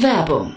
Werbung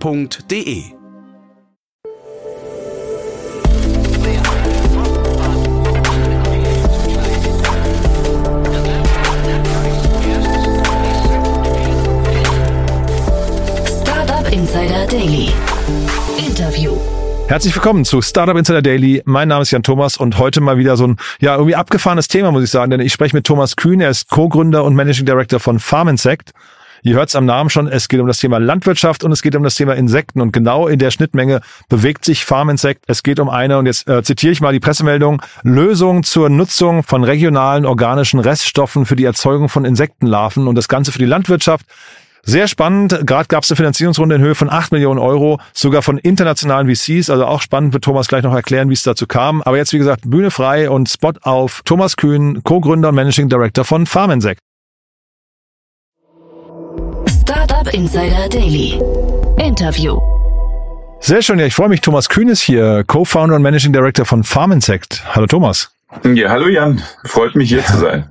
f.de. Startup Insider Daily. Interview. Herzlich willkommen zu Startup Insider Daily. Mein Name ist Jan Thomas und heute mal wieder so ein ja irgendwie abgefahrenes Thema, muss ich sagen, denn ich spreche mit Thomas Kühn. Er ist Co-Gründer und Managing Director von Farm Insect. Ihr hört es am Namen schon, es geht um das Thema Landwirtschaft und es geht um das Thema Insekten. Und genau in der Schnittmenge bewegt sich Farm Insect. Es geht um eine, und jetzt äh, zitiere ich mal die Pressemeldung, Lösung zur Nutzung von regionalen organischen Reststoffen für die Erzeugung von Insektenlarven und das Ganze für die Landwirtschaft. Sehr spannend. Gerade gab es eine Finanzierungsrunde in Höhe von 8 Millionen Euro, sogar von internationalen VCs. Also auch spannend, wird Thomas gleich noch erklären, wie es dazu kam. Aber jetzt, wie gesagt, Bühne frei und Spot auf Thomas Kühn, Co-Gründer und Managing Director von Farm Insider Daily. Interview. Sehr schön, ja, ich freue mich. Thomas Kühn ist hier, Co-Founder und Managing Director von Farm Insect. Hallo Thomas. Ja, hallo Jan. Freut mich hier zu sein.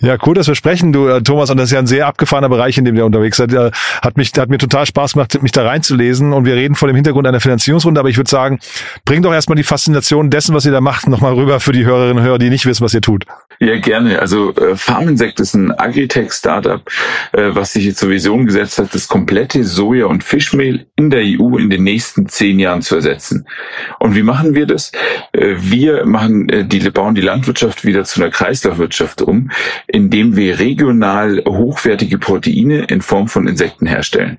Ja, cool, dass wir sprechen, du äh, Thomas, und das ist ja ein sehr abgefahrener Bereich, in dem wir unterwegs sind. Äh, hat mich, hat mir total Spaß gemacht, mich da reinzulesen. Und wir reden vor dem Hintergrund einer Finanzierungsrunde, aber ich würde sagen, bring doch erstmal die Faszination dessen, was ihr da macht, nochmal rüber für die Hörerinnen und Hörer, die nicht wissen, was ihr tut. Ja, gerne. Also äh, Farminsect ist ein Agritech-Startup, äh, was sich jetzt zur Vision gesetzt hat, das komplette Soja- und Fischmehl in der EU in den nächsten zehn Jahren zu ersetzen. Und wie machen wir das? Äh, wir machen äh, die, bauen die Landwirtschaft wieder zu einer Kreislaufwirtschaft um, indem wir regional hochwertige Proteine in Form von Insekten herstellen.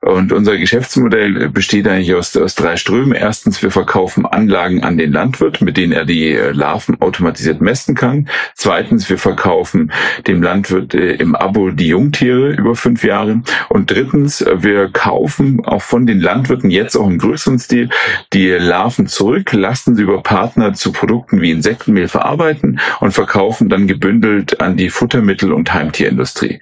Und unser Geschäftsmodell besteht eigentlich aus, aus drei Strömen. Erstens, wir verkaufen Anlagen an den Landwirt, mit denen er die äh, Larven automatisiert messen kann. Zweitens, wir verkaufen dem Landwirt äh, im Abo die Jungtiere über fünf Jahre. Und drittens, wir kaufen auch von den Landwirten jetzt auch im größeren Stil die Larven zurück, lassen sie über Partner zu Produkten wie Insektenmehl verarbeiten und verkaufen dann gebündelt an die Futtermittel- und Heimtierindustrie.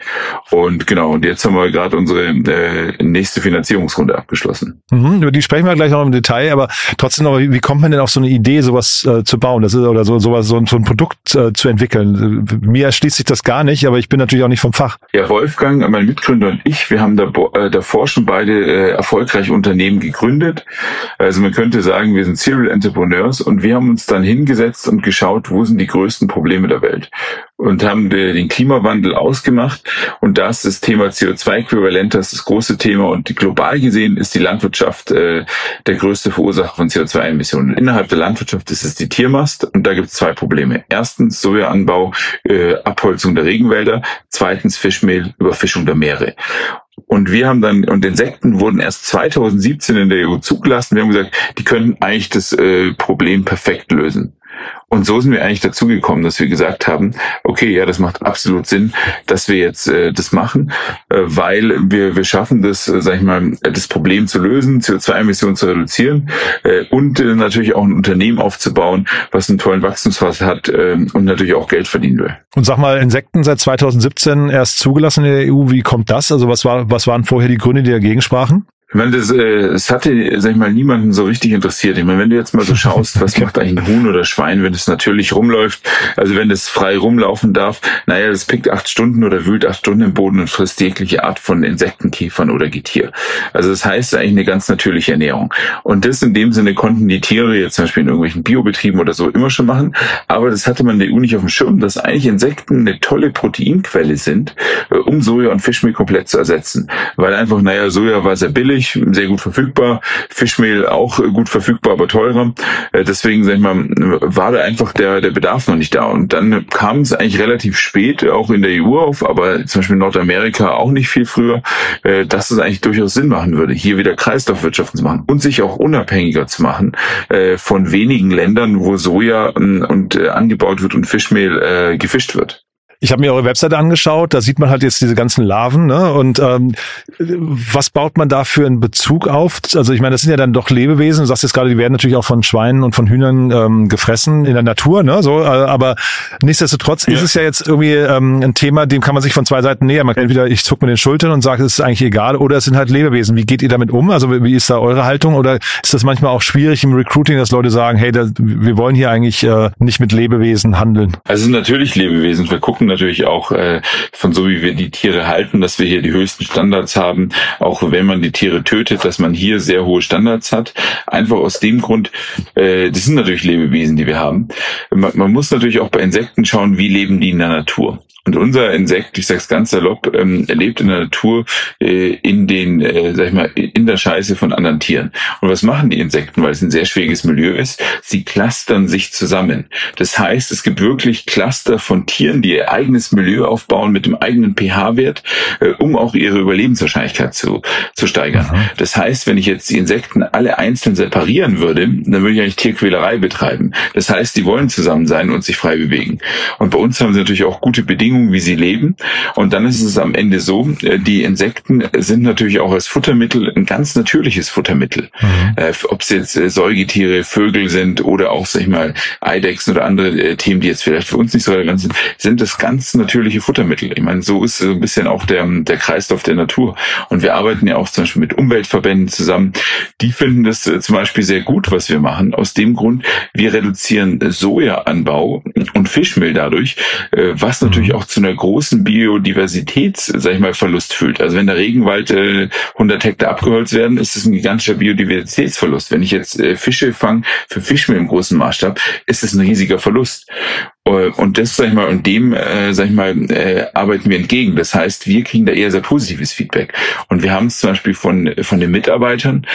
Und genau, und jetzt haben wir gerade unsere äh, nächste Finanzierungsrunde abgeschlossen. Mhm, über die sprechen wir gleich noch im Detail, aber trotzdem noch, wie, wie kommt man denn auf so eine Idee, sowas äh, zu bauen? Das ist oder so sowas, so, so ein Produkt äh, zu entwickeln. Mir erschließt sich das gar nicht, aber ich bin natürlich auch nicht vom Fach. Ja, Wolfgang, mein Mitgründer und ich, wir haben da, äh, davor schon beide äh, erfolgreiche Unternehmen gegründet. Also man könnte sagen, wir sind Serial Entrepreneurs und wir haben uns dann hingesetzt und geschaut, wo sind die größten Probleme der Welt und haben den Klimawandel ausgemacht und da ist das Thema CO2-Äquivalent das, das große Thema und global gesehen ist die Landwirtschaft äh, der größte Verursacher von CO2-Emissionen. Innerhalb der Landwirtschaft ist es die Tiermast und da gibt es zwei Probleme. Erstens Sojaanbau, äh, Abholzung der Regenwälder, zweitens Fischmehl, Überfischung der Meere. Und wir haben dann, und Insekten wurden erst 2017 in der EU zugelassen. Wir haben gesagt, die können eigentlich das äh, Problem perfekt lösen. Und so sind wir eigentlich dazu gekommen, dass wir gesagt haben, okay, ja, das macht absolut Sinn, dass wir jetzt äh, das machen, äh, weil wir, wir schaffen das, äh, sag ich mal, das Problem zu lösen, CO2-Emissionen zu reduzieren äh, und äh, natürlich auch ein Unternehmen aufzubauen, was einen tollen Wachstumsphase hat äh, und natürlich auch Geld verdienen will. Und sag mal, Insekten seit 2017 erst zugelassen in der EU, wie kommt das? Also was war, was waren vorher die Gründe, die dagegen sprachen? Ich meine, das, äh, es hatte, sag ich mal, niemanden so richtig interessiert. Ich meine, wenn du jetzt mal so schaust, was macht eigentlich ein Huhn oder Schwein, wenn es natürlich rumläuft, also wenn es frei rumlaufen darf, naja, das pickt acht Stunden oder wühlt acht Stunden im Boden und frisst jegliche Art von Insektenkäfern oder Getier. Also das heißt eigentlich eine ganz natürlicheErnährung. Und das in dem Sinne konnten die Tiere jetzt zum Beispiel in irgendwelchen Biobetrieben oder so immer schon machen. Aber das hatte man in der EU nicht auf dem Schirm, dass eigentlich Insekten eine tolle Proteinquelle sind, äh, um Soja und Fischmehl komplett zu ersetzen. Weil einfach, naja, Soja war sehr billig, sehr gut verfügbar. Fischmehl auch gut verfügbar, aber teurer. Äh, deswegen, sag ich mal, war da einfach der, der Bedarf noch nicht da. Und dann kam es eigentlich relativ spät, auch in der EU auf, aber zum Beispiel in Nordamerika auch nicht viel früher, äh, dass es eigentlich durchaus Sinn machen würde, hier wieder Kreislaufwirtschaften zu machen und sich auch unabhängiger zu machen äh, von wenigen Ländern, wo Soja und angebaut wird und Fischmehl gefischt wird. Ich habe mir eure Webseite angeschaut, da sieht man halt jetzt diese ganzen Larven, ne? Und ähm, was baut man da für einen Bezug auf? Also ich meine, das sind ja dann doch Lebewesen, du sagst jetzt gerade, die werden natürlich auch von Schweinen und von Hühnern ähm, gefressen in der Natur, ne? So, äh, aber nichtsdestotrotz ja. ist es ja jetzt irgendwie ähm, ein Thema, dem kann man sich von zwei Seiten nähern. Man kann entweder ich zuck mit den Schultern und sage, es ist eigentlich egal, oder es sind halt Lebewesen. Wie geht ihr damit um? Also wie ist da eure Haltung? Oder ist das manchmal auch schwierig im Recruiting, dass Leute sagen, hey, da, wir wollen hier eigentlich äh, nicht mit Lebewesen handeln? Also natürlich Lebewesen. Wir gucken natürlich auch äh, von so, wie wir die Tiere halten, dass wir hier die höchsten Standards haben. Auch wenn man die Tiere tötet, dass man hier sehr hohe Standards hat. Einfach aus dem Grund, äh, das sind natürlich Lebewesen, die wir haben. Man, man muss natürlich auch bei Insekten schauen, wie leben die in der Natur. Und unser Insekt, ich sag's ganz salopp, ähm, lebt in der Natur äh, in den, äh, sag ich mal, in der Scheiße von anderen Tieren. Und was machen die Insekten, weil es ein sehr schwieriges Milieu ist? Sie clustern sich zusammen. Das heißt, es gibt wirklich Cluster von Tieren, die ihr eigenes Milieu aufbauen mit dem eigenen pH-Wert, äh, um auch ihre Überlebenswahrscheinlichkeit zu, zu steigern. Mhm. Das heißt, wenn ich jetzt die Insekten alle einzeln separieren würde, dann würde ich eigentlich Tierquälerei betreiben. Das heißt, die wollen zusammen sein und sich frei bewegen. Und bei uns haben sie natürlich auch gute Bedingungen Bedingungen, wie sie leben. Und dann ist es am Ende so, äh, die Insekten sind natürlich auch als Futtermittel ein ganz natürliches Futtermittel. Mhm. Äh, Ob es jetzt äh, Säugetiere, Vögel sind oder auch, sag ich mal, Eidechsen oder andere Themen, die jetzt vielleicht für uns nicht so relevant sind, sind das ganz natürliche Futtermittel. Ich meine, so ist so ein bisschen auch der, der Kreislauf der Natur. Und wir arbeiten ja auch zum Beispiel mit Umweltverbänden zusammen. Die finden das zum Beispiel sehr gut, was wir machen. Aus dem Grund, wir reduzieren Sojaanbau und Fischmehl dadurch, was natürlich mhm. auch auch zu einer großen Biodiversitäts, sag ich mal, Verlust führt. Also wenn der Regenwald äh, 100 Hektar abgeholzt werden, ist es ein gigantischer Biodiversitätsverlust. Wenn ich jetzt äh, Fische fange für Fischmehl im großen Maßstab, ist es ein riesiger Verlust. Äh, und das, sag ich mal, und dem, äh, sag ich mal, äh, arbeiten wir entgegen. Das heißt, wir kriegen da eher sehr positives Feedback. Und wir haben es zum Beispiel von, von den Mitarbeitern.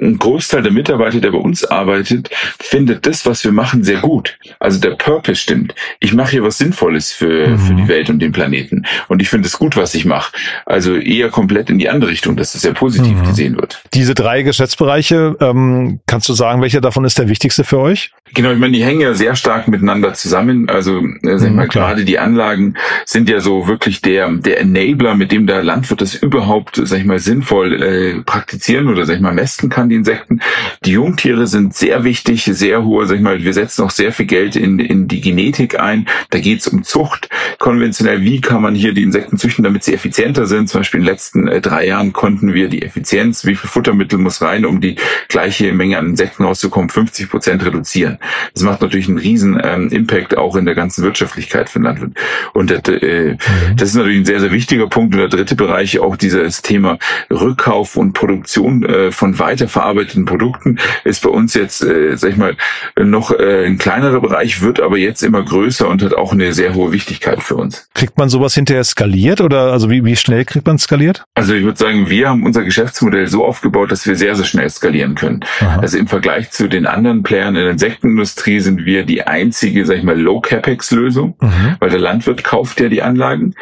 Ein Großteil der Mitarbeiter, der bei uns arbeitet, findet das, was wir machen, sehr gut. Also der Purpose stimmt. Ich mache hier was Sinnvolles für, mhm. für die Welt und den Planeten. Und ich finde es gut, was ich mache. Also eher komplett in die andere Richtung, dass es sehr positiv mhm. gesehen wird. Diese drei Geschäftsbereiche, ähm, kannst du sagen, welcher davon ist der wichtigste für euch? Genau, ich meine, die hängen ja sehr stark miteinander zusammen. Also äh, sag ich mhm, mal, gerade die Anlagen sind ja so wirklich der der Enabler, mit dem der Landwirt das überhaupt, sag ich mal, sinnvoll äh, praktizieren oder sag ich mal messen kann, die Insekten. Die Jungtiere sind sehr wichtig, sehr hohe, sag ich mal, wir setzen auch sehr viel Geld in, in die Genetik ein. Da geht es um Zucht. Konventionell, wie kann man hier die Insekten züchten, damit sie effizienter sind? Zum Beispiel in den letzten äh, drei Jahren konnten wir die Effizienz, wie viel Futtermittel muss rein, um die gleiche Menge an Insekten rauszukommen, 50 Prozent reduzieren. Das macht natürlich einen riesen ähm, Impact auch in der ganzen Wirtschaftlichkeit für den Landwirt. Und das, äh, mhm. das ist natürlich ein sehr, sehr wichtiger Punkt. Und der dritte Bereich auch dieses Thema Rückkauf und Produktion äh, von weiterverarbeiteten Produkten ist bei uns jetzt, äh, sag ich mal, noch äh, ein kleinerer Bereich, wird aber jetzt immer größer und hat auch eine sehr hohe Wichtigkeit für uns. Kriegt man sowas hinterher skaliert oder also wie, wie schnell kriegt man skaliert? Also ich würde sagen, wir haben unser Geschäftsmodell so aufgebaut, dass wir sehr, sehr schnell skalieren können. Aha. Also im Vergleich zu den anderen Playern in Insekten Insektenindustrie sind wir die einzige, sag ich mal, Low-Capex-Lösung, mhm. weil der Landwirt kauft ja die Anlagen,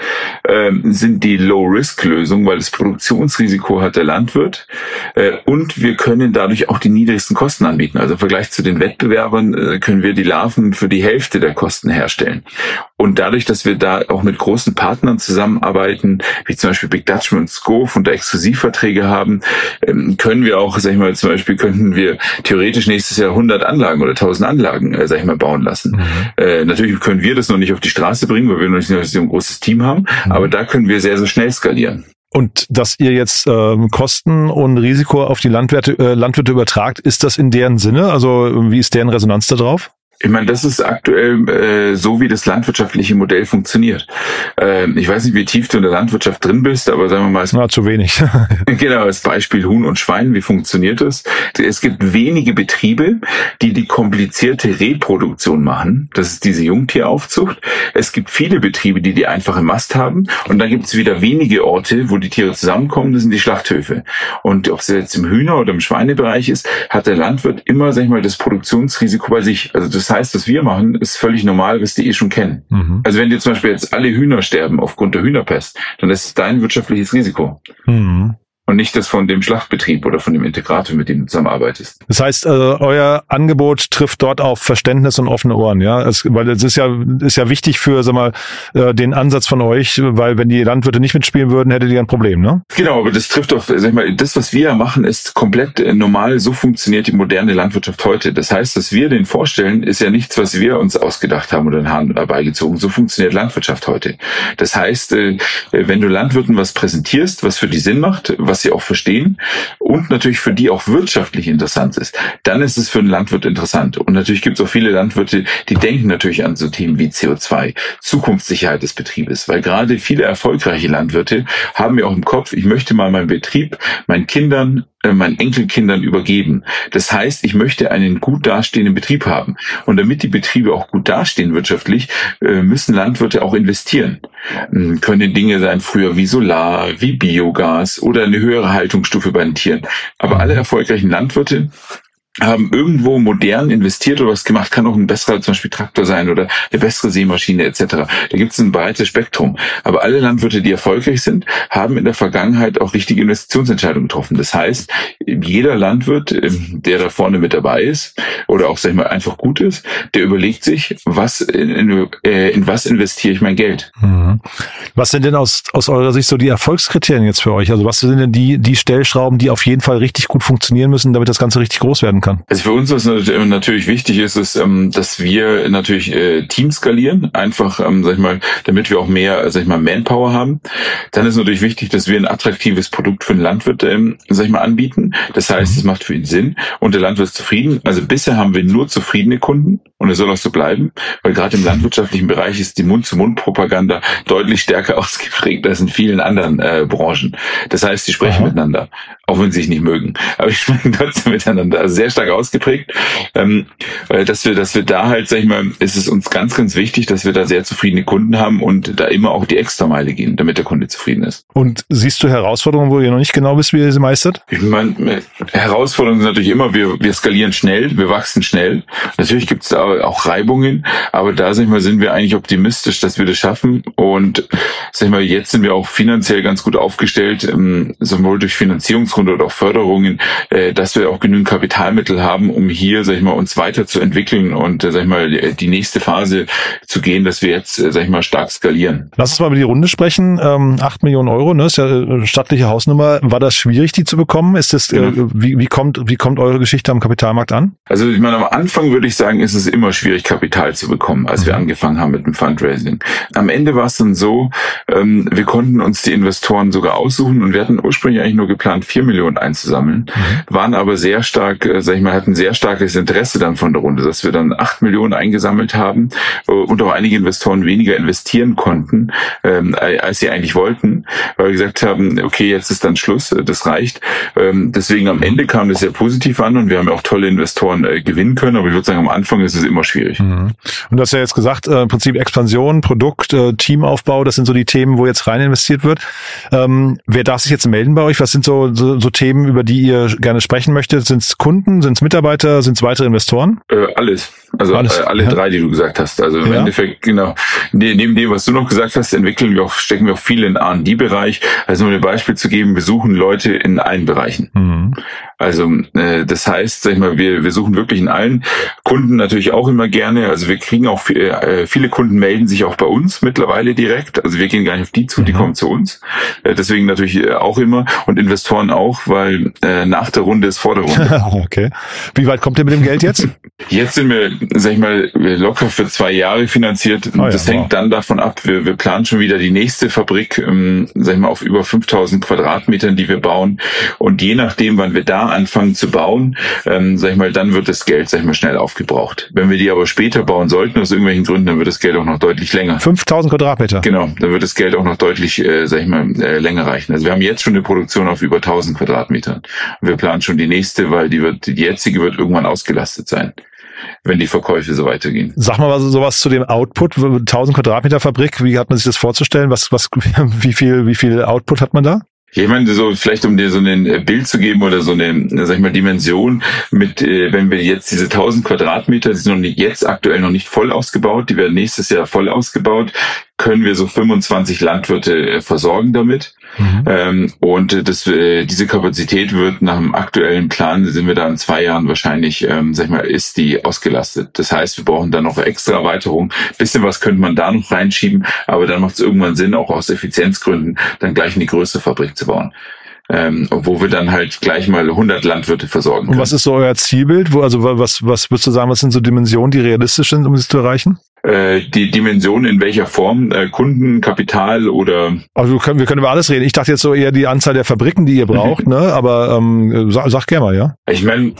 ähm, sind die Low-Risk-Lösung, weil das Produktionsrisiko hat der Landwirt äh, und wir können dadurch auch die niedrigsten Kosten anbieten. Also im Vergleich zu den Wettbewerbern äh, können wir die Larven für die Hälfte der Kosten herstellen. Und dadurch, dass wir da auch mit großen Partnern zusammenarbeiten, wie zum Beispiel Big Dutchman und Scove und da Exklusivverträge haben, ähm, können wir auch, sag ich mal, zum Beispiel könnten wir theoretisch nächstes Jahr 100 Anlagen oder 1000 Anlagen, äh, sag ich mal, bauen lassen. Mhm. Äh, natürlich können wir das noch nicht auf die Straße bringen, weil wir noch nicht so ein großes Team haben, mhm. aber da können wir sehr, sehr schnell skalieren. Und dass ihr jetzt ähm, Kosten und Risiko auf die Landwirte, äh, Landwirte übertragt, ist das in deren Sinne? Also wie ist deren Resonanz darauf? Ich meine, das ist aktuell äh, so, wie das landwirtschaftliche Modell funktioniert. Äh, ich weiß nicht, wie tief du in der Landwirtschaft drin bist, aber sagen wir mal... Na, zu wenig. genau, als Beispiel Huhn und Schwein, wie funktioniert das? Es gibt wenige Betriebe, die die komplizierte Reproduktion machen. Das ist diese Jungtieraufzucht. Es gibt viele Betriebe, die die einfache Mast haben. Und dann gibt es wieder wenige Orte, wo die Tiere zusammenkommen. Das sind die Schlachthöfe. Und ob es jetzt im Hühner- oder im Schweinebereich ist, hat der Landwirt immer, sag ich mal, das Produktionsrisiko bei sich. Also das heißt, was wir machen, ist völlig normal, was die eh schon kennen. Mhm. Also wenn dir zum Beispiel jetzt alle Hühner sterben aufgrund der Hühnerpest, dann ist es dein wirtschaftliches Risiko. Mhm. Und nicht das von dem Schlachtbetrieb oder von dem Integrator, mit dem du zusammenarbeitest. Das heißt, äh, euer Angebot trifft dort auf Verständnis und offene Ohren, ja, es, weil es ist ja ist ja wichtig für, sag mal, äh, den Ansatz von euch, weil wenn die Landwirte nicht mitspielen würden, hättet ihr ein Problem, ne? Genau, aber das trifft auf, sag ich mal, das, was wir machen, ist komplett äh, normal. So funktioniert die moderne Landwirtschaft heute. Das heißt, dass wir den vorstellen, ist ja nichts, was wir uns ausgedacht haben oder den Hahn herbeigezogen. So funktioniert Landwirtschaft heute. Das heißt, äh, wenn du Landwirten was präsentierst, was für die Sinn macht, was sie auch verstehen und natürlich für die auch wirtschaftlich interessant ist, dann ist es für einen Landwirt interessant. Und natürlich gibt es auch viele Landwirte, die denken natürlich an so Themen wie CO2, Zukunftssicherheit des Betriebes, weil gerade viele erfolgreiche Landwirte haben ja auch im Kopf, ich möchte mal meinen Betrieb meinen Kindern meinen Enkelkindern übergeben. Das heißt, ich möchte einen gut dastehenden Betrieb haben. Und damit die Betriebe auch gut dastehen wirtschaftlich, äh, müssen Landwirte auch investieren. Hm, können Dinge sein früher wie Solar, wie Biogas oder eine höhere Haltungsstufe bei den Tieren. Aber alle erfolgreichen Landwirte haben irgendwo modern investiert oder was gemacht, kann auch ein besserer zum Beispiel Traktor sein oder eine bessere Sämaschine etc. Da gibt es ein breites Spektrum. Aber alle Landwirte, die erfolgreich sind, haben in der Vergangenheit auch richtige Investitionsentscheidungen getroffen. Das heißt, jeder Landwirt, ähm, der da vorne mit dabei ist oder auch sag ich mal einfach gut ist, der überlegt sich, was in, in, äh, in was investiere ich mein Geld. Mhm. Was sind denn aus, aus eurer Sicht so die Erfolgskriterien jetzt für euch? Also was sind denn die, die Stellschrauben, die auf jeden Fall richtig gut funktionieren müssen, damit das Ganze richtig groß werden kann? Also für uns, was natürlich wichtig ist, ist, ähm, dass wir natürlich äh, Team skalieren, einfach, ähm, sag ich mal, damit wir auch mehr, sag ich mal, Manpower haben. Dann ist natürlich wichtig, dass wir ein attraktives Produkt für den Landwirt, ähm, sag ich mal, anbieten. Das heißt, mhm. es macht für ihn Sinn und der Landwirt ist zufrieden. Also bisher haben wir nur zufriedene Kunden und es soll auch so bleiben, weil gerade im landwirtschaftlichen Bereich ist die Mund-zu-Mund-Propaganda deutlich stärker ausgeprägt als in vielen anderen äh, Branchen. Das heißt, sie sprechen Aha. miteinander, auch wenn sie sich nicht mögen, aber sie sprechen trotzdem miteinander. Also sehr stark ausgeprägt, ähm, dass wir, dass wir da halt, sag ich mal, ist es uns ganz, ganz wichtig, dass wir da sehr zufriedene Kunden haben und da immer auch die Extrameile gehen, damit der Kunde zufrieden ist. Und siehst du Herausforderungen, wo ihr noch nicht genau wisst, wie ihr sie meistert? Ich meine, Herausforderungen sind natürlich immer, wir, wir skalieren schnell, wir wachsen schnell. Natürlich gibt es da auch Reibungen, aber da, sag ich mal, sind wir eigentlich optimistisch, dass wir das schaffen und, sag ich mal, jetzt sind wir auch finanziell ganz gut aufgestellt, ähm, sowohl durch Finanzierungsrunde oder auch Förderungen, äh, dass wir auch genügend Kapital Fördermittel haben, um hier, sag ich mal, uns weiterzuentwickeln und, äh, sag ich mal, die nächste Phase zu gehen, dass wir jetzt, äh, sag ich mal, stark skalieren. Lass uns mal über die Runde sprechen. Ähm, 8 Millionen Euro, ne, ist ja eine äh, stattliche Hausnummer. War das schwierig, die zu bekommen? Ist das, genau. äh, wie, wie kommt, wie kommt eure Geschichte am Kapitalmarkt an? Also, ich meine, am Anfang würde ich sagen, ist es immer schwierig, Kapital zu bekommen, als mhm. wir angefangen haben mit dem Fundraising. Am Ende war es dann so, ähm, wir konnten uns die Investoren sogar aussuchen und wir hatten ursprünglich eigentlich nur geplant, 4 Millionen einzusammeln, mhm. waren aber sehr stark, äh, sag ich mal, hatten sehr starkes Interesse dann von der Runde, dass wir dann acht Millionen eingesammelt haben äh, und auch einige Investoren weniger investieren konnten, ähm, als sie eigentlich wollten, weil wir gesagt haben, okay, jetzt ist dann Schluss, äh, das reicht. Ähm, deswegen am Ende kam das sehr positiv an und wir haben auch tolle Investoren äh, gewinnen können, aber ich würde sagen, am Anfang ist es immer schwierig. Mhm. Und du hast ja jetzt gesagt, äh, im Prinzip Expansion, Produkt, äh, Teamaufbau, das sind so die Themen, wo jetzt rein investiert wird. Ähm, wer darf sich jetzt melden bei euch? Was sind so, so, so Themen, über die ihr gerne sprechen möchtet? Sind es Kunden, sind es Mitarbeiter, sind es weitere Investoren? Äh, alles. Also alles. Äh, alle ja. drei, die du gesagt hast. Also im ja. Endeffekt, genau. Ne, neben dem, was du noch gesagt hast, entwickeln wir auch, stecken wir auch viel in R&D-Bereich. Also um ein Beispiel zu geben, wir suchen Leute in allen Bereichen. Mhm. Also äh, das heißt, sag ich mal, wir, wir suchen wirklich in allen Kunden natürlich auch immer gerne. Also wir kriegen auch viel, äh, viele Kunden melden sich auch bei uns mittlerweile direkt. Also wir gehen gar nicht auf die zu, die mhm. kommen zu uns. Äh, deswegen natürlich äh, auch immer und Investoren auch, weil äh, nach der Runde ist vor der Runde. okay. Wie weit kommt ihr mit dem Geld jetzt? Jetzt sind wir, sag ich mal, locker für zwei Jahre finanziert. Oh ja, das hängt wow. dann davon ab, wir, wir planen schon wieder die nächste Fabrik, ähm, sag ich mal, auf über 5000 Quadratmetern, die wir bauen. Und je nachdem, wann wir da anfangen zu bauen, ähm, sag ich mal, dann wird das Geld, sag ich mal, schnell aufgebraucht. Wenn wir die aber später bauen sollten, aus irgendwelchen Gründen, dann wird das Geld auch noch deutlich länger. 5000 Quadratmeter? Genau, dann wird das Geld auch noch deutlich, äh, sag ich mal, äh, länger reichen. Also wir haben jetzt schon eine Produktion auf über 1000 Quadratmetern. Und wir planen schon die nächste, weil die wird, die jetzige wird irgendwann ausgelastet sein wenn die Verkäufe so weitergehen. Sag mal sowas zu dem Output, 1000 Quadratmeter Fabrik, wie hat man sich das vorzustellen? Was, was, wie viel, wie viel Output hat man da? Ich meine, so vielleicht um dir so ein äh, Bild zu geben oder so eine, sag ich mal, Dimension mit, äh, wenn wir jetzt diese 1000 Quadratmeter, die sind noch nicht jetzt aktuell noch nicht voll ausgebaut, die werden nächstes Jahr voll ausgebaut. Können wir so 25 Landwirte äh, versorgen damit. Mhm. Ähm, und äh, das, äh, diese Kapazität wird nach dem aktuellen Plan, sind wir da in zwei Jahren wahrscheinlich, ähm, sag ich mal, ist die ausgelastet. Das heißt, wir brauchen dann noch extra Erweiterung. Bisschen was könnte man da noch reinschieben, aber dann macht es irgendwann Sinn, auch aus Effizienzgründen, dann gleich eine größere Fabrik zu bauen ähm, wo wir dann halt gleich mal 100 Landwirte versorgen können. Und was ist so euer Zielbild? Wo, also was, was würdest du sagen, was sind so Dimensionen, die realistisch sind, um es zu erreichen? Äh, die Dimension in welcher Form? Äh, Kunden, Kapital oder? Also wir können, wir können über alles reden. Ich dachte jetzt so eher die Anzahl der Fabriken, die ihr braucht, ne? Aber ähm, sag, sag gerne mal, ja. Ich meine,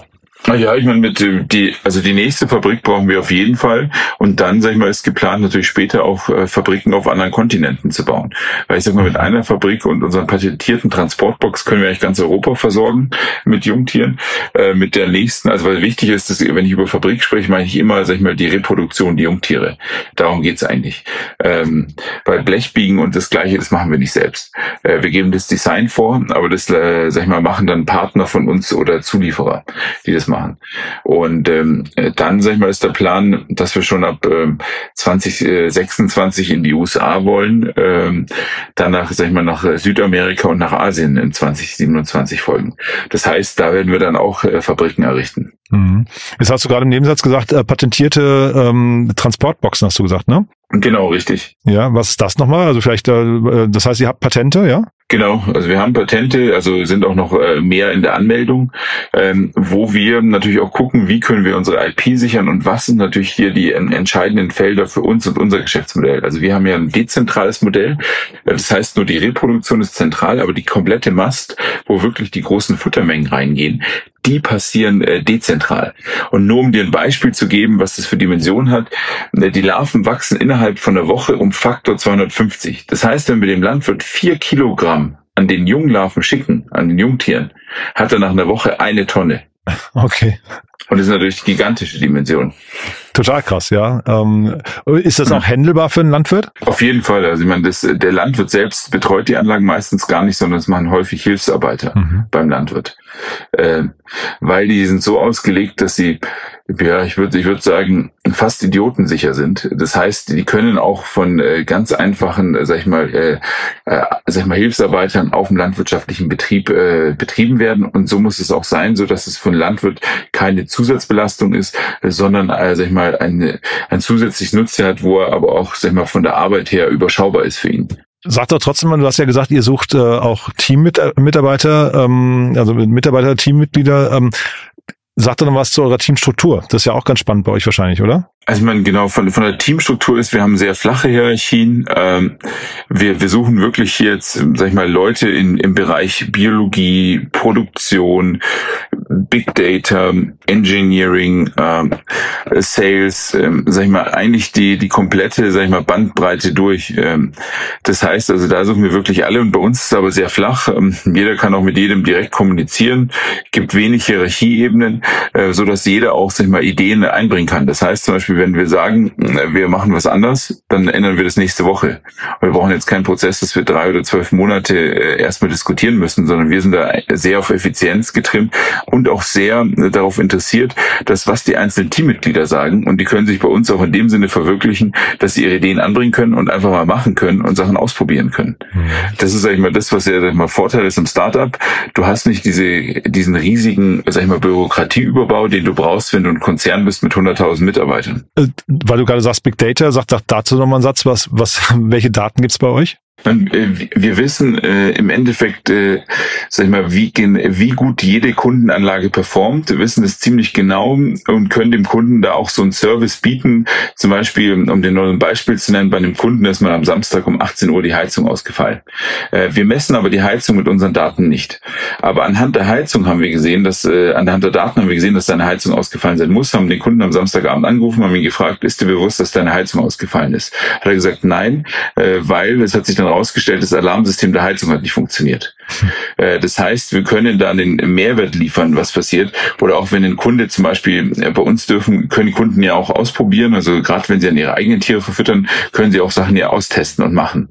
ja, ich meine, mit die, also die nächste Fabrik brauchen wir auf jeden Fall. Und dann, sag ich mal, ist geplant, natürlich später auch äh, Fabriken auf anderen Kontinenten zu bauen. Weil ich sag mal, mit einer Fabrik und unseren patentierten Transportbox können wir eigentlich ganz Europa versorgen mit Jungtieren. Äh, mit der nächsten, also weil wichtig ist, dass, wenn ich über Fabrik spreche, meine ich immer, sag ich mal, die Reproduktion, die Jungtiere. Darum geht's eigentlich. Ähm, bei Blechbiegen und das Gleiche, das machen wir nicht selbst. Äh, wir geben das Design vor, aber das, äh, sag ich mal, machen dann Partner von uns oder Zulieferer, die das machen machen. Und ähm, dann, sag ich mal, ist der Plan, dass wir schon ab ähm, 2026 in die USA wollen, ähm, danach, sag ich mal, nach Südamerika und nach Asien in 2027 folgen. Das heißt, da werden wir dann auch äh, Fabriken errichten. Mhm. Jetzt hast du gerade im Nebensatz gesagt, äh, patentierte ähm, Transportboxen hast du gesagt, ne? Genau, richtig. Ja, was ist das nochmal? Also vielleicht, äh, das heißt, ihr habt Patente, ja? Genau, also wir haben Patente, also sind auch noch äh, mehr in der Anmeldung, ähm, wo wir natürlich auch gucken, wie können wir unsere IP sichern und was sind natürlich hier die entscheidenden Felder für uns und unser Geschäftsmodell. Also wir haben ja ein dezentrales Modell, das heißt nur die Reproduktion ist zentral, aber die komplette Mast, wo wirklich die großen Futtermengen reingehen, die passieren äh, dezentral. Und nur um dir ein Beispiel zu geben, was das für Dimensionen hat, äh, die Larven wachsen innerhalb von einer Woche um Faktor 250. Das heißt, wenn wir dem Landwirt vier Kilogramm an den Junglarven schicken, an den Jungtieren, hat er nach einer Woche eine Tonne. Okay. Und das ist natürlich gigantische Dimension. Total krass, ja. Ähm, ist das auch händelbar für einen Landwirt? Auf jeden Fall. Also ich meine, das, der Landwirt selbst betreut die Anlagen meistens gar nicht, sondern es machen häufig Hilfsarbeiter mhm. beim Landwirt. Äh, weil die sind so ausgelegt, dass sie ja, ich würde ich würde sagen, fast idiotensicher sind. Das heißt, die können auch von äh, ganz einfachen, äh, sag ich mal, äh, äh, sag ich mal, Hilfsarbeitern auf dem landwirtschaftlichen Betrieb äh, betrieben werden. Und so muss es auch sein, so dass es von Landwirt keine Zusatzbelastung ist, äh, sondern, äh, sag ich mal, eine, ein zusätzliches Nutzen hat, wo er aber auch, sag ich mal, von der Arbeit her überschaubar ist für ihn. Sag doch trotzdem mal, du hast ja gesagt, ihr sucht äh, auch Teammitarbeiter, ähm, also Mitarbeiter, Teammitglieder. Ähm, Sagt doch noch was zu eurer Teamstruktur. Das ist ja auch ganz spannend bei euch wahrscheinlich, oder? Also ich meine, genau, von, von der Teamstruktur ist, wir haben sehr flache Hierarchien. Ähm, wir, wir suchen wirklich jetzt, sag ich mal, Leute in, im Bereich Biologie, Produktion, Big Data, Engineering, ähm, Sales, ähm, sag ich mal, eigentlich die, die komplette, sag ich mal, Bandbreite durch. Ähm, das heißt, also da suchen wir wirklich alle und bei uns ist es aber sehr flach. Ähm, jeder kann auch mit jedem direkt kommunizieren, gibt wenig Hierarchieebenen, äh, so dass jeder auch, sag ich mal, Ideen einbringen kann. Das heißt zum Beispiel, Beispiel, wenn wir sagen, wir machen was anders, dann ändern wir das nächste Woche. Wir brauchen jetzt keinen Prozess, dass wir drei oder zwölf Monate äh, erstmal diskutieren müssen, sondern wir sind da sehr auf Effizienz getrimmt und auch sehr äh, darauf interessiert, dass was die einzelnen Teammitglieder sagen und die können sich bei uns auch in dem Sinne verwirklichen, dass sie ihre Ideen anbringen können und einfach mal machen können und Sachen ausprobieren können. Mhm. Das ist, sag ich mal, das, was ja, sag ich mal, Vorteil ist im Startup. Du hast nicht diese, diesen riesigen, sag ich mal, Bürokratieüberbau, den du brauchst, wenn du ein Konzern bist mit 100.000 Mitarbeitern. Äh, weil du gerade sagst Big Data, sag, sag dazu nochmal einen Satz, was, was, welche Daten gibt's bei euch? Äh, wir wissen äh, im Endeffekt, äh, sag ich mal, wie, wie gut jede Kundenanlage performt. Wir wissen es ziemlich genau und können dem Kunden da auch so einen Service bieten. Zum Beispiel, um den neuen Beispiel zu nennen, bei einem Kunden ist mal am Samstag um 18 Uhr die Heizung ausgefallen. Äh, wir messen aber die Heizung mit unseren Daten nicht. Aber anhand der Heizung haben wir gesehen, dass äh, anhand der Daten haben wir gesehen, dass deine Heizung ausgefallen sein muss. Haben den Kunden am Samstagabend angerufen, haben ihn gefragt, ist dir bewusst, dass deine Heizung ausgefallen ist? Hat er gesagt, nein, äh, weil es hat sich dann herausgestellt, das Alarmsystem der Heizung hat nicht funktioniert. Äh, das heißt, wir können da einen Mehrwert liefern, was passiert. Oder auch wenn ein Kunde zum Beispiel äh, bei uns dürfen, können Kunden ja auch ausprobieren. Also gerade wenn sie an ihre eigenen Tiere verfüttern, können sie auch Sachen ja austesten und machen.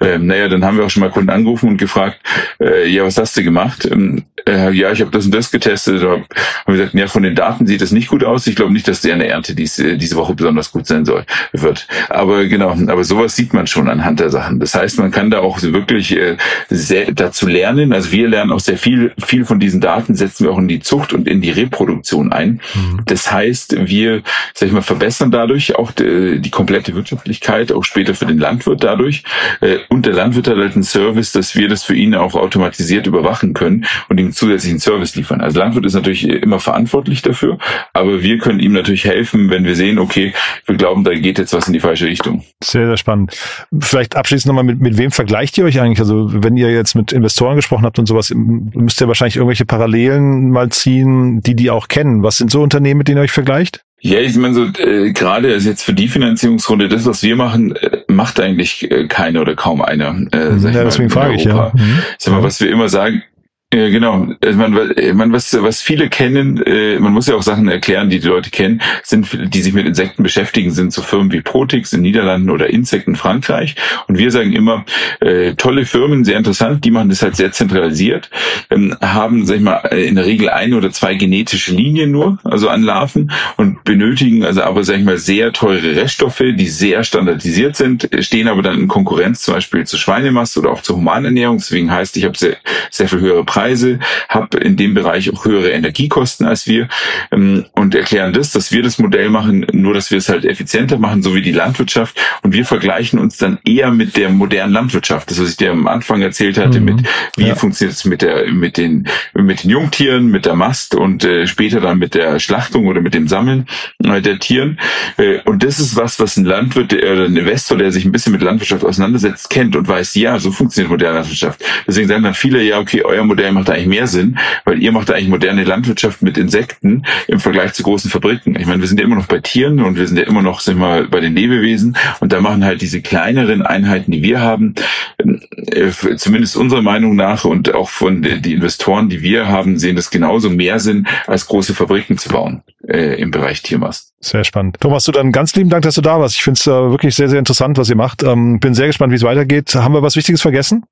Ähm, naja, dann haben wir auch schon mal Kunden angerufen und gefragt, äh, ja, was hast du gemacht? Ähm, äh, ja, ich habe das und das getestet. Haben wir gesagt, ja, von den Daten sieht das nicht gut aus. Ich glaube nicht, dass die eine Ernte dies, äh, diese Woche besonders gut sein soll, wird. Aber genau, aber sowas sieht man schon anhand der Sachen. Das heißt, man kann da auch wirklich äh, sehr dazu lernen. Also wir lernen auch sehr viel, viel von diesen Daten setzen wir auch in die Zucht und in die Reproduktion ein. Mhm. Das heißt, wir, sag ich mal, verbessern dadurch auch die, die komplette Wirtschaftlichkeit, auch später für den Landwirt dadurch. Äh, und der Landwirt hat halt einen Service, dass wir das für ihn auch automatisiert überwachen können und ihm zusätzlichen Service liefern. Also Landwirt ist natürlich immer verantwortlich dafür, aber wir können ihm natürlich helfen, wenn wir sehen, okay, wir glauben, da geht jetzt was in die falsche Richtung. Sehr, sehr spannend. Vielleicht abschließend nochmal, mit, mit wem vergleicht ihr euch eigentlich? Also wenn ihr jetzt mit Investoren gesprochen habt und sowas, müsst ihr wahrscheinlich irgendwelche Parallelen mal ziehen, die die auch kennen. Was sind so Unternehmen, mit denen ihr euch vergleicht? Ja, ich meine so äh, gerade also jetzt für die Finanzierungsrunde, das was wir machen, äh, macht eigentlich äh, keine oder kaum einer. Äh, ja, deswegen frage ich ja. Mhm. Sag mal, was wir immer sagen, ja, genau. Also man, man, was, was viele kennen, äh, man muss ja auch Sachen erklären, die die Leute kennen, sind, die sich mit Insekten beschäftigen, sind so Firmen wie Protix in Niederlanden oder Insect in Frankreich. Und wir sagen immer, äh, tolle Firmen, sehr interessant, die machen das halt sehr zentralisiert, ähm, haben, sag ich mal, in der Regel ein oder zwei genetische Linien nur, also an Larven und benötigen also aber, sag ich mal, sehr teure Reststoffe, die sehr standardisiert sind, stehen aber dann in Konkurrenz zum Beispiel zu Schweinemast oder auch zur Humanernährung. Deswegen heißt, ich habe sehr, sehr viel höhere Preise Preise, habe in dem Bereich auch höhere Energiekosten als wir ähm, und erklären das, dass wir das Modell machen, nur dass wir es halt effizienter machen, so wie die Landwirtschaft. Und wir vergleichen uns dann eher mit der modernen Landwirtschaft. Das, was ich dir am Anfang erzählt hatte, mhm. mit wie ja. funktioniert es mit der, mit den, mit den Jungtieren, mit der Mast und äh, später dann mit der Schlachtung oder mit dem Sammeln äh, der Tieren. Äh, und das ist was, was ein Landwirt oder ein Investor, der sich ein bisschen mit Landwirtschaft auseinandersetzt, kennt und weiß, ja, so funktioniert moderne Landwirtschaft. Deswegen sagen dann viele, ja, okay, euer Modell macht eigentlich mehr Sinn, weil ihr macht eigentlich moderne Landwirtschaft mit Insekten im Vergleich zu großen Fabriken. Ich meine, wir sind ja immer noch bei Tieren und wir sind ja immer noch, ich mal, bei den Lebewesen und da machen halt diese kleineren Einheiten, die wir haben, äh, zumindest unserer Meinung nach und auch von den Investoren, die wir haben, sehen das genauso mehr Sinn, als große Fabriken zu bauen äh, im Bereich Tiermast. Sehr spannend. Thomas, du dann ganz lieben Dank, dass du da warst. Ich finde es äh, wirklich sehr, sehr interessant, was ihr macht. Ähm, bin sehr gespannt, wie es weitergeht. Haben wir was Wichtiges vergessen?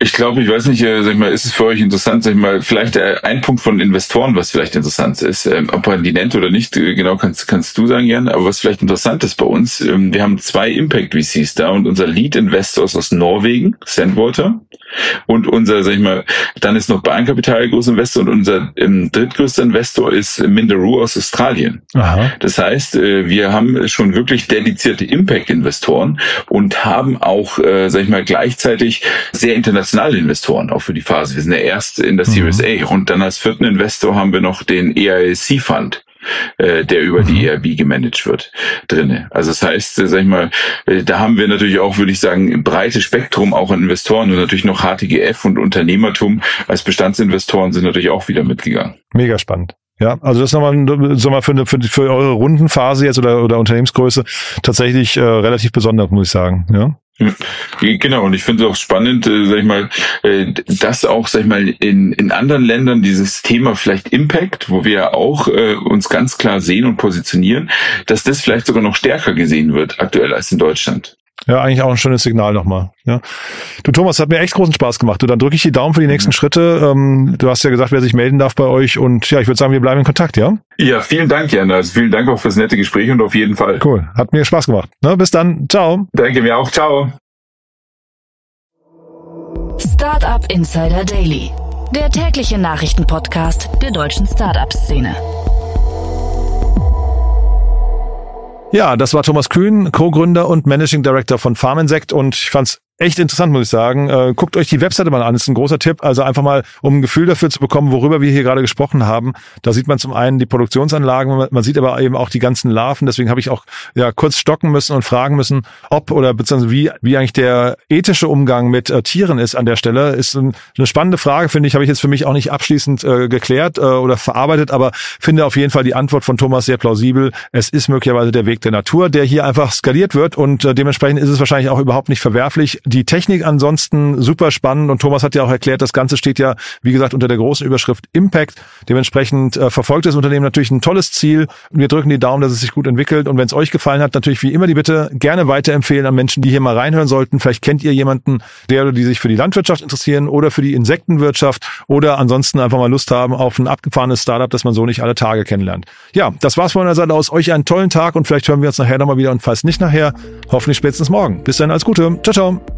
Ich glaube, ich weiß nicht, äh, sag ich mal, ist es für euch interessant, sag ich mal, vielleicht äh, ein Punkt von Investoren, was vielleicht interessant ist, ähm, ob man die nennt oder nicht, äh, genau kannst, kannst du sagen, Jan, aber was vielleicht interessant ist bei uns, ähm, wir haben zwei Impact VCs da und unser Lead Investor ist aus Norwegen, Sandwater, und unser, sag ich mal, dann ist noch Bahnkapital großer Investor und unser ähm, drittgrößter Investor ist Minderoo aus Australien. Aha. Das heißt, äh, wir haben schon wirklich dedizierte Impact-Investoren und haben auch, äh, sag ich mal, gleichzeitig sehr internationale Investoren auch für die Phase. Wir sind ja erst in der Series mhm. A und dann als vierten Investor haben wir noch den EIC Fund äh, der über die mhm. ERB gemanagt wird, drinne. Also das heißt, äh, sag ich mal, äh, da haben wir natürlich auch, würde ich sagen, ein breites Spektrum auch an Investoren und natürlich noch HTGF und Unternehmertum als Bestandsinvestoren sind natürlich auch wieder mitgegangen. Mega spannend. Ja, also das ist nochmal, sag mal, für, eine, für, für eure Rundenphase jetzt oder, oder Unternehmensgröße tatsächlich äh, relativ besonders, muss ich sagen. Ja. Genau, und ich finde es auch spannend, äh, sag ich mal, äh, dass auch, sag ich mal, in, in anderen Ländern dieses Thema vielleicht Impact, wo wir ja auch äh, uns ganz klar sehen und positionieren, dass das vielleicht sogar noch stärker gesehen wird aktuell als in Deutschland. Ja, eigentlich auch ein schönes Signal nochmal. Ja. Du Thomas, hat mir echt großen Spaß gemacht. Du, dann drücke ich die Daumen für die nächsten mhm. Schritte. Ähm, du hast ja gesagt, wer sich melden darf bei euch. Und ja, ich würde sagen, wir bleiben in Kontakt, ja? Ja, vielen Dank, Jan. Also vielen Dank auch fürs nette Gespräch und auf jeden Fall. Cool. Hat mir Spaß gemacht. Ne, bis dann. Ciao. Danke mir auch. Ciao. Startup Insider Daily. Der tägliche Nachrichtenpodcast der deutschen Startup-Szene. Ja, das war Thomas Kühn, Co-Gründer und Managing Director von Farminsect und ich fand's echt interessant, muss ich sagen. Äh, guckt euch die Webseite mal an, ist ein großer Tipp. Also einfach mal, um ein Gefühl dafür zu bekommen, worüber wir hier gerade gesprochen haben. Da sieht man zum einen die Produktionsanlagen, man sieht aber eben auch die ganzen Larven. Deswegen habe ich auch ja kurz stocken müssen und fragen müssen, ob oder beziehungsweise wie, wie eigentlich der ethische Umgang mit äh, Tieren ist an der Stelle. Ist ein, eine spannende Frage, finde ich, habe ich jetzt für mich auch nicht abschließend äh, geklärt äh, oder verarbeitet, aber finde auf jeden Fall die Antwort von Thomas sehr plausibel. Es ist möglicherweise der Weg der Natur, der hier einfach skaliert wird und äh, dementsprechend ist es wahrscheinlich auch überhaupt nicht verwerflich, die Technik ansonsten super spannend und Thomas hat ja auch erklärt, das Ganze steht ja, wie gesagt, unter der großen Überschrift Impact. Dementsprechend äh, verfolgt das Unternehmen natürlich ein tolles Ziel. Wir drücken die Daumen, dass es sich gut entwickelt und wenn es euch gefallen hat, natürlich wie immer die Bitte gerne weiterempfehlen an Menschen, die hier mal reinhören sollten. Vielleicht kennt ihr jemanden, der oder die sich für die Landwirtschaft interessieren oder für die Insektenwirtschaft oder ansonsten einfach mal Lust haben auf ein abgefahrenes Startup, das man so nicht alle Tage kennenlernt. Ja, das war's von meiner Seite aus. Euch einen tollen Tag und vielleicht hören wir uns nachher nochmal wieder und falls nicht nachher, hoffentlich spätestens morgen. Bis dann, alles Gute. Ciao, ciao.